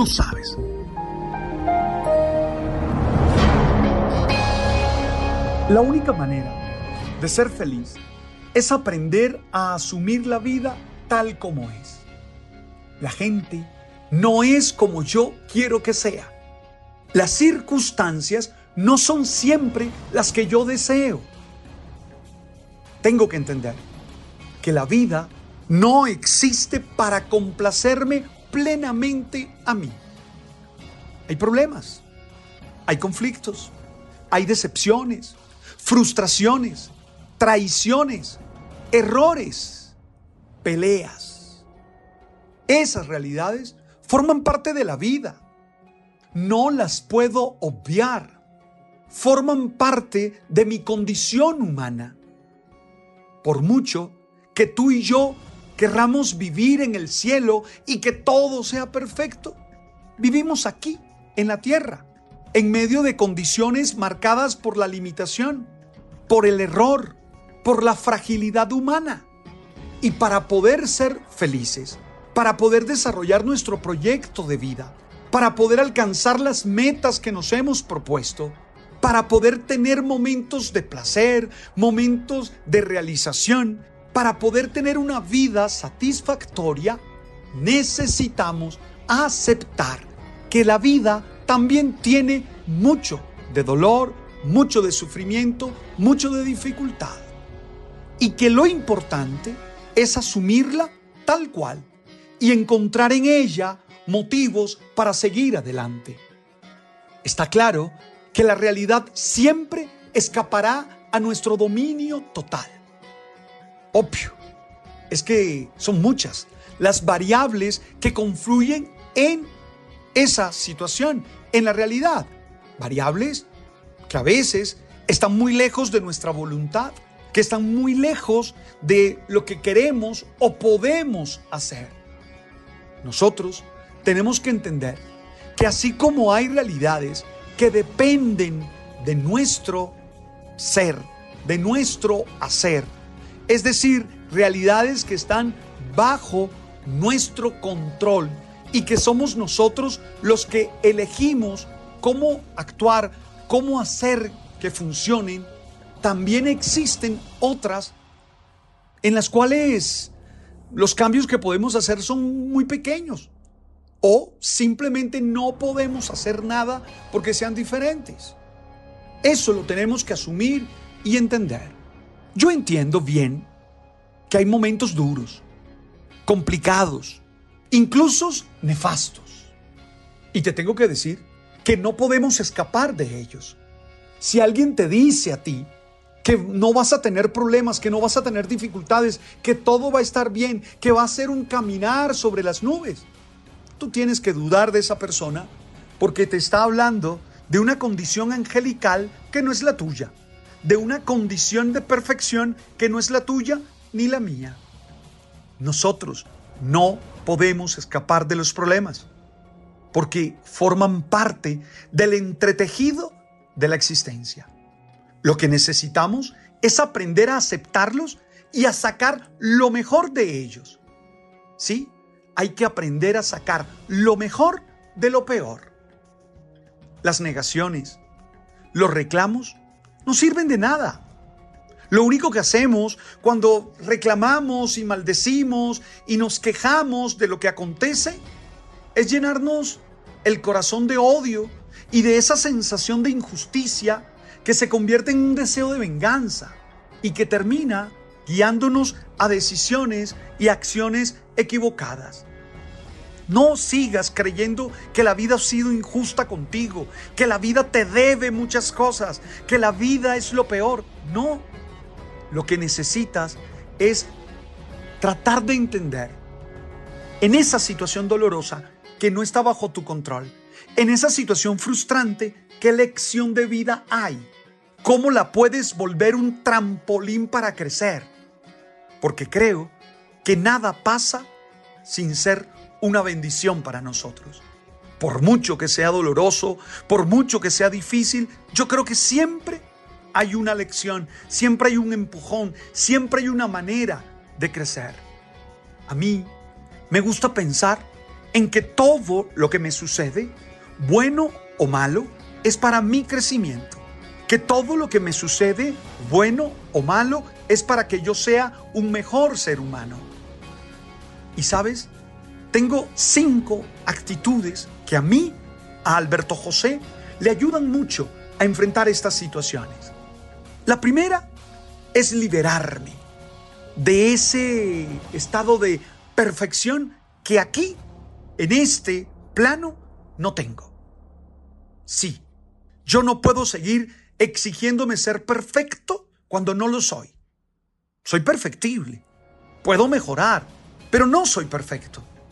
Tú sabes. La única manera de ser feliz es aprender a asumir la vida tal como es. La gente no es como yo quiero que sea. Las circunstancias no son siempre las que yo deseo. Tengo que entender que la vida no existe para complacerme plenamente a mí. Hay problemas, hay conflictos, hay decepciones, frustraciones, traiciones, errores, peleas. Esas realidades forman parte de la vida. No las puedo obviar. Forman parte de mi condición humana. Por mucho que tú y yo querramos vivir en el cielo y que todo sea perfecto, vivimos aquí, en la tierra, en medio de condiciones marcadas por la limitación, por el error, por la fragilidad humana. Y para poder ser felices, para poder desarrollar nuestro proyecto de vida, para poder alcanzar las metas que nos hemos propuesto, para poder tener momentos de placer, momentos de realización, para poder tener una vida satisfactoria, necesitamos aceptar que la vida también tiene mucho de dolor, mucho de sufrimiento, mucho de dificultad. Y que lo importante es asumirla tal cual y encontrar en ella motivos para seguir adelante. Está claro que la realidad siempre escapará a nuestro dominio total. Obvio, es que son muchas las variables que confluyen en esa situación, en la realidad. Variables que a veces están muy lejos de nuestra voluntad, que están muy lejos de lo que queremos o podemos hacer. Nosotros tenemos que entender que así como hay realidades que dependen de nuestro ser, de nuestro hacer, es decir, realidades que están bajo nuestro control y que somos nosotros los que elegimos cómo actuar, cómo hacer que funcionen, también existen otras en las cuales los cambios que podemos hacer son muy pequeños o simplemente no podemos hacer nada porque sean diferentes. Eso lo tenemos que asumir y entender. Yo entiendo bien que hay momentos duros, complicados, incluso nefastos. Y te tengo que decir que no podemos escapar de ellos. Si alguien te dice a ti que no vas a tener problemas, que no vas a tener dificultades, que todo va a estar bien, que va a ser un caminar sobre las nubes, tú tienes que dudar de esa persona porque te está hablando de una condición angelical que no es la tuya, de una condición de perfección que no es la tuya ni la mía. Nosotros no podemos escapar de los problemas porque forman parte del entretejido de la existencia. Lo que necesitamos es aprender a aceptarlos y a sacar lo mejor de ellos. ¿Sí? hay que aprender a sacar lo mejor de lo peor. Las negaciones, los reclamos, no sirven de nada. Lo único que hacemos cuando reclamamos y maldecimos y nos quejamos de lo que acontece es llenarnos el corazón de odio y de esa sensación de injusticia que se convierte en un deseo de venganza y que termina guiándonos a decisiones y acciones equivocadas. No sigas creyendo que la vida ha sido injusta contigo, que la vida te debe muchas cosas, que la vida es lo peor. No. Lo que necesitas es tratar de entender en esa situación dolorosa que no está bajo tu control. En esa situación frustrante, ¿qué lección de vida hay? ¿Cómo la puedes volver un trampolín para crecer? Porque creo que nada pasa sin ser una bendición para nosotros. Por mucho que sea doloroso, por mucho que sea difícil, yo creo que siempre hay una lección, siempre hay un empujón, siempre hay una manera de crecer. A mí me gusta pensar en que todo lo que me sucede, bueno o malo, es para mi crecimiento. Que todo lo que me sucede, bueno o malo, es para que yo sea un mejor ser humano. Y sabes, tengo cinco actitudes que a mí, a Alberto José, le ayudan mucho a enfrentar estas situaciones. La primera es liberarme de ese estado de perfección que aquí, en este plano, no tengo. Sí, yo no puedo seguir exigiéndome ser perfecto cuando no lo soy. Soy perfectible, puedo mejorar, pero no soy perfecto.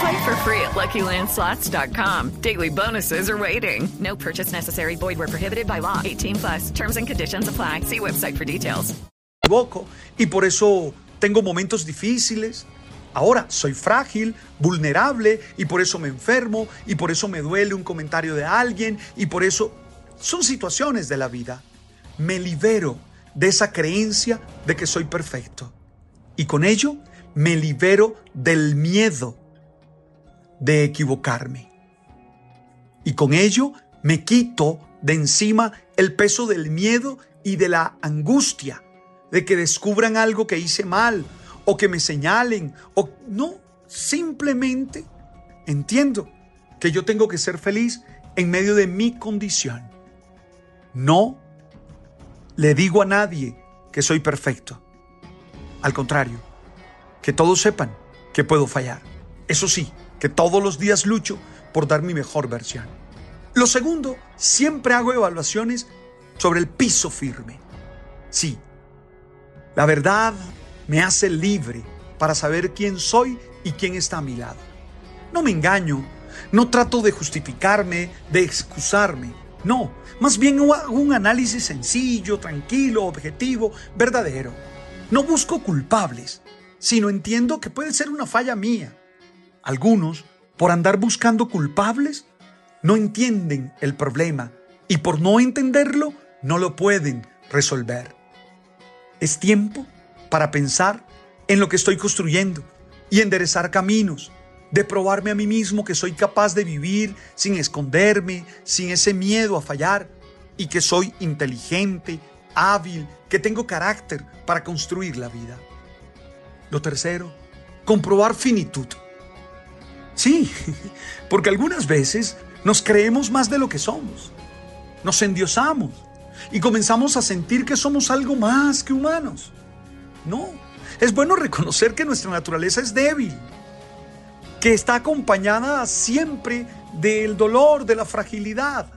Play for free at LuckyLandSlots.com. Daily bonuses are waiting. No purchase necessary. Void where prohibited by law. 18 plus. Terms and conditions apply. See website for details. y por eso tengo momentos difíciles. Ahora soy frágil, vulnerable y por eso me enfermo y por eso me duele un comentario de alguien y por eso son situaciones de la vida. Me libero de esa creencia de que soy perfecto y con ello me libero del miedo de equivocarme. Y con ello me quito de encima el peso del miedo y de la angustia de que descubran algo que hice mal o que me señalen o no, simplemente entiendo que yo tengo que ser feliz en medio de mi condición. No le digo a nadie que soy perfecto. Al contrario, que todos sepan que puedo fallar. Eso sí, que todos los días lucho por dar mi mejor versión. Lo segundo, siempre hago evaluaciones sobre el piso firme. Sí, la verdad me hace libre para saber quién soy y quién está a mi lado. No me engaño, no trato de justificarme, de excusarme. No, más bien hago un análisis sencillo, tranquilo, objetivo, verdadero. No busco culpables, sino entiendo que puede ser una falla mía. Algunos, por andar buscando culpables, no entienden el problema y por no entenderlo, no lo pueden resolver. Es tiempo para pensar en lo que estoy construyendo y enderezar caminos, de probarme a mí mismo que soy capaz de vivir sin esconderme, sin ese miedo a fallar y que soy inteligente, hábil, que tengo carácter para construir la vida. Lo tercero, comprobar finitud. Sí, porque algunas veces nos creemos más de lo que somos. Nos endiosamos y comenzamos a sentir que somos algo más que humanos. No, es bueno reconocer que nuestra naturaleza es débil, que está acompañada siempre del dolor, de la fragilidad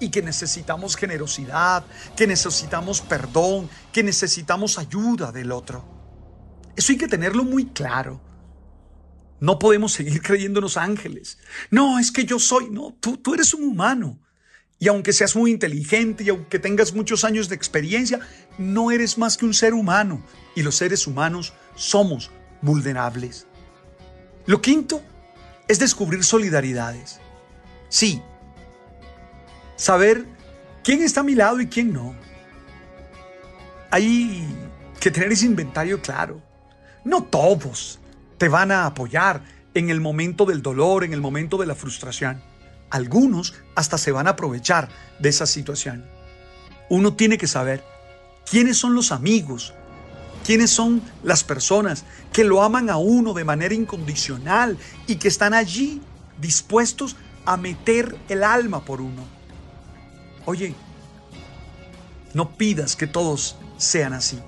y que necesitamos generosidad, que necesitamos perdón, que necesitamos ayuda del otro. Eso hay que tenerlo muy claro. No podemos seguir creyéndonos ángeles. No, es que yo soy, no, tú, tú eres un humano. Y aunque seas muy inteligente y aunque tengas muchos años de experiencia, no eres más que un ser humano. Y los seres humanos somos vulnerables. Lo quinto es descubrir solidaridades. Sí, saber quién está a mi lado y quién no. Hay que tener ese inventario claro. No todos te van a apoyar en el momento del dolor, en el momento de la frustración. Algunos hasta se van a aprovechar de esa situación. Uno tiene que saber quiénes son los amigos, quiénes son las personas que lo aman a uno de manera incondicional y que están allí dispuestos a meter el alma por uno. Oye, no pidas que todos sean así.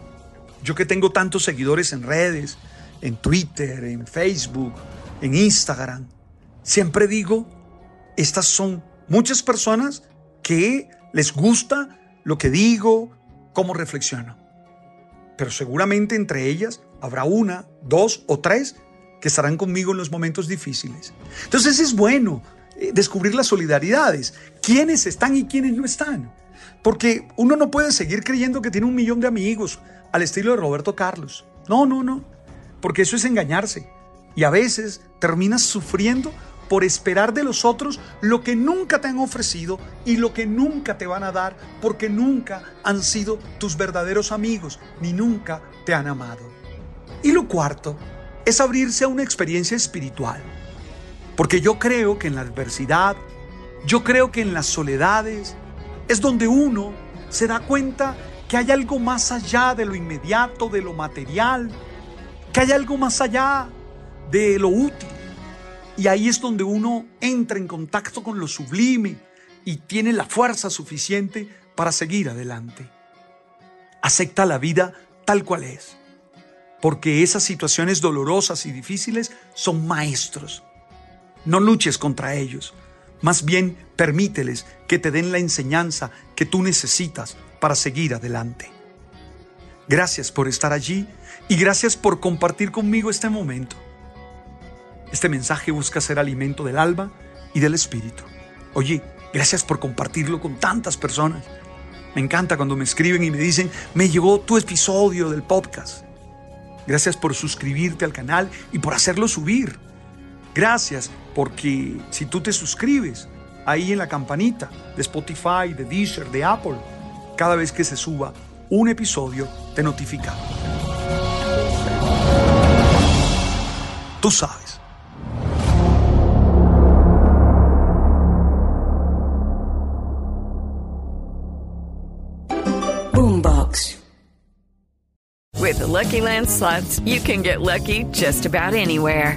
Yo que tengo tantos seguidores en redes, en Twitter, en Facebook, en Instagram, siempre digo, estas son muchas personas que les gusta lo que digo, cómo reflexiono. Pero seguramente entre ellas habrá una, dos o tres que estarán conmigo en los momentos difíciles. Entonces es bueno eh, descubrir las solidaridades, quiénes están y quiénes no están. Porque uno no puede seguir creyendo que tiene un millón de amigos al estilo de Roberto Carlos. No, no, no. Porque eso es engañarse. Y a veces terminas sufriendo por esperar de los otros lo que nunca te han ofrecido y lo que nunca te van a dar porque nunca han sido tus verdaderos amigos ni nunca te han amado. Y lo cuarto es abrirse a una experiencia espiritual. Porque yo creo que en la adversidad, yo creo que en las soledades, es donde uno se da cuenta que hay algo más allá de lo inmediato, de lo material, que hay algo más allá de lo útil. Y ahí es donde uno entra en contacto con lo sublime y tiene la fuerza suficiente para seguir adelante. Acepta la vida tal cual es, porque esas situaciones dolorosas y difíciles son maestros. No luches contra ellos, más bien permíteles que te den la enseñanza que tú necesitas para seguir adelante. Gracias por estar allí y gracias por compartir conmigo este momento. Este mensaje busca ser alimento del alma y del espíritu. Oye, gracias por compartirlo con tantas personas. Me encanta cuando me escriben y me dicen, me llegó tu episodio del podcast. Gracias por suscribirte al canal y por hacerlo subir. Gracias porque si tú te suscribes ahí en la campanita de Spotify, de Deezer, de Apple, cada vez que se suba un episodio te notifica. Tú sabes. Boombox. With the Lucky Land slots, you can get lucky just about anywhere.